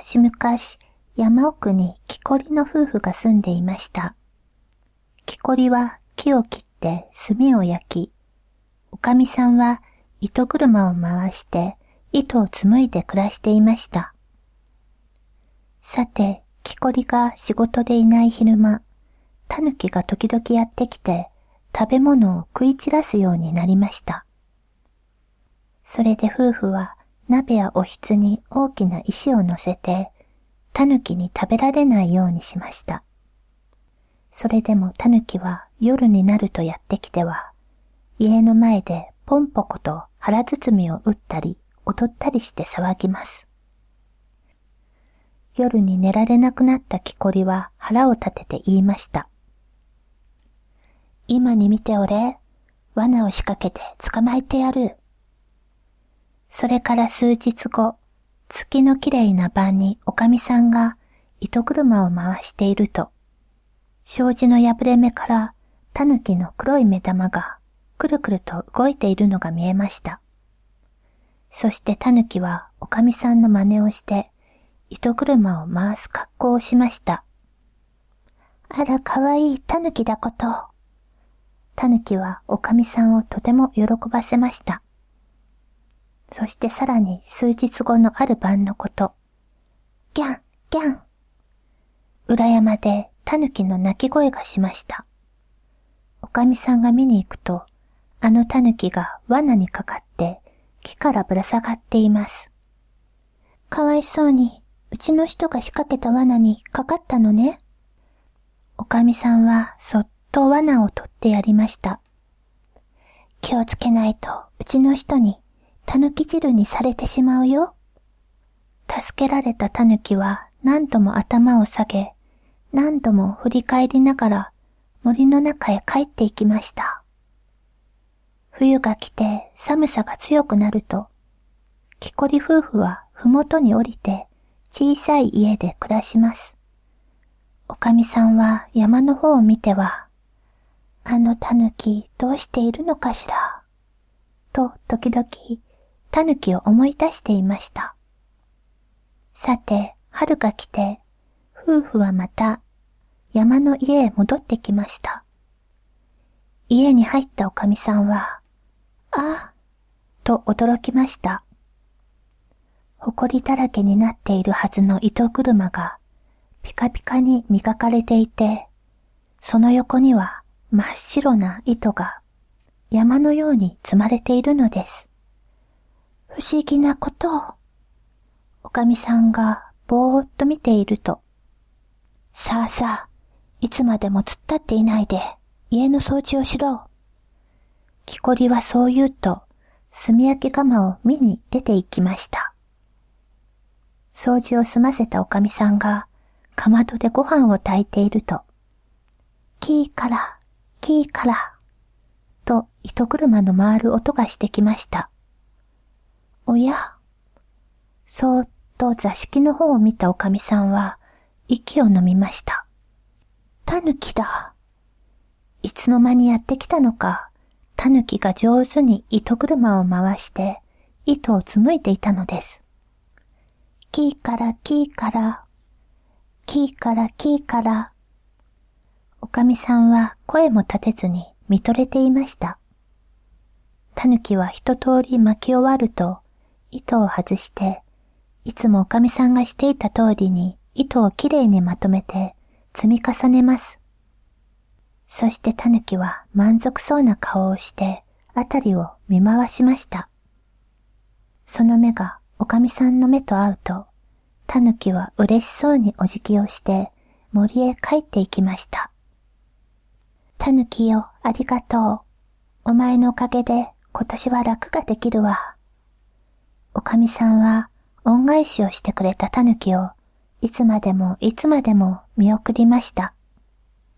昔々、山奥に木こりの夫婦が住んでいました。木こりは木を切って炭を焼き、おかみさんは糸車を回して糸を紡いで暮らしていました。さて、木こりが仕事でいない昼間、タヌキが時々やってきて食べ物を食い散らすようになりました。それで夫婦は鍋やおひつに大きな石を乗せて、タヌキに食べられないようにしました。それでもタヌキは夜になるとやってきては、家の前でポンポコと腹包みを打ったり踊ったりして騒ぎます。夜に寝られなくなった木こりは腹を立てて言いました。今に見ておれ。罠を仕掛けて捕まえてやる。それから数日後、月の綺麗な晩におかみさんが糸車を回していると、障子の破れ目から狸の黒い目玉がくるくると動いているのが見えました。そして狸はおかみさんの真似をして糸車を回す格好をしました。あら、かわいい狸だこと。狸はおかみさんをとても喜ばせました。そしてさらに数日後のある晩のこと。ギャン、ギャン。裏山で狸の鳴き声がしました。おかみさんが見に行くと、あの狸が罠にかかって木からぶら下がっています。かわいそうに、うちの人が仕掛けた罠にかかったのね。おかみさんはそっと罠を取ってやりました。気をつけないと、うちの人に、狸汁にされてしまうよ。助けられた狸は何度も頭を下げ、何度も振り返りながら森の中へ帰っていきました。冬が来て寒さが強くなると、木こり夫婦はふもとに降りて小さい家で暮らします。おかみさんは山の方を見ては、あの狸どうしているのかしら？と時々狸を思い出していました。さて、春が来て、夫婦はまた山の家へ戻ってきました。家に入ったおかみさんは、ああ、と驚きました。埃だらけになっているはずの糸車がピカピカに磨かれていて、その横には真っ白な糸が山のように積まれているのです。不思議なことを、おかみさんがぼーっと見ていると、さあさあ、いつまでも突っ立っていないで家の掃除をしろ。木こりはそう言うと、炭焼き釜を見に出て行きました。掃除を済ませたおかみさんが、かまどでご飯を炊いていると、キーから、キーから、と糸車の回る音がしてきました。おやそーっと座敷の方を見たおかみさんは、息を飲みました。タヌキだ。いつの間にやってきたのか、タヌキが上手に糸車を回して、糸を紡いでいたのです。キーからキーから、キーからキーから、おかみさんは声も立てずに見とれていました。たぬきは一通り巻き終わると、糸を外して、いつもおかみさんがしていた通りに糸をきれいにまとめて積み重ねます。そしてたぬきは満足そうな顔をして、あたりを見回しました。その目がおかみさんの目と合うと、たぬきは嬉しそうにお辞儀をして森へ帰っていきました。たぬきよ、ありがとう。お前のおかげで今年は楽ができるわ。おかみさんは恩返しをしてくれたタヌキをいつまでもいつまでも見送りました。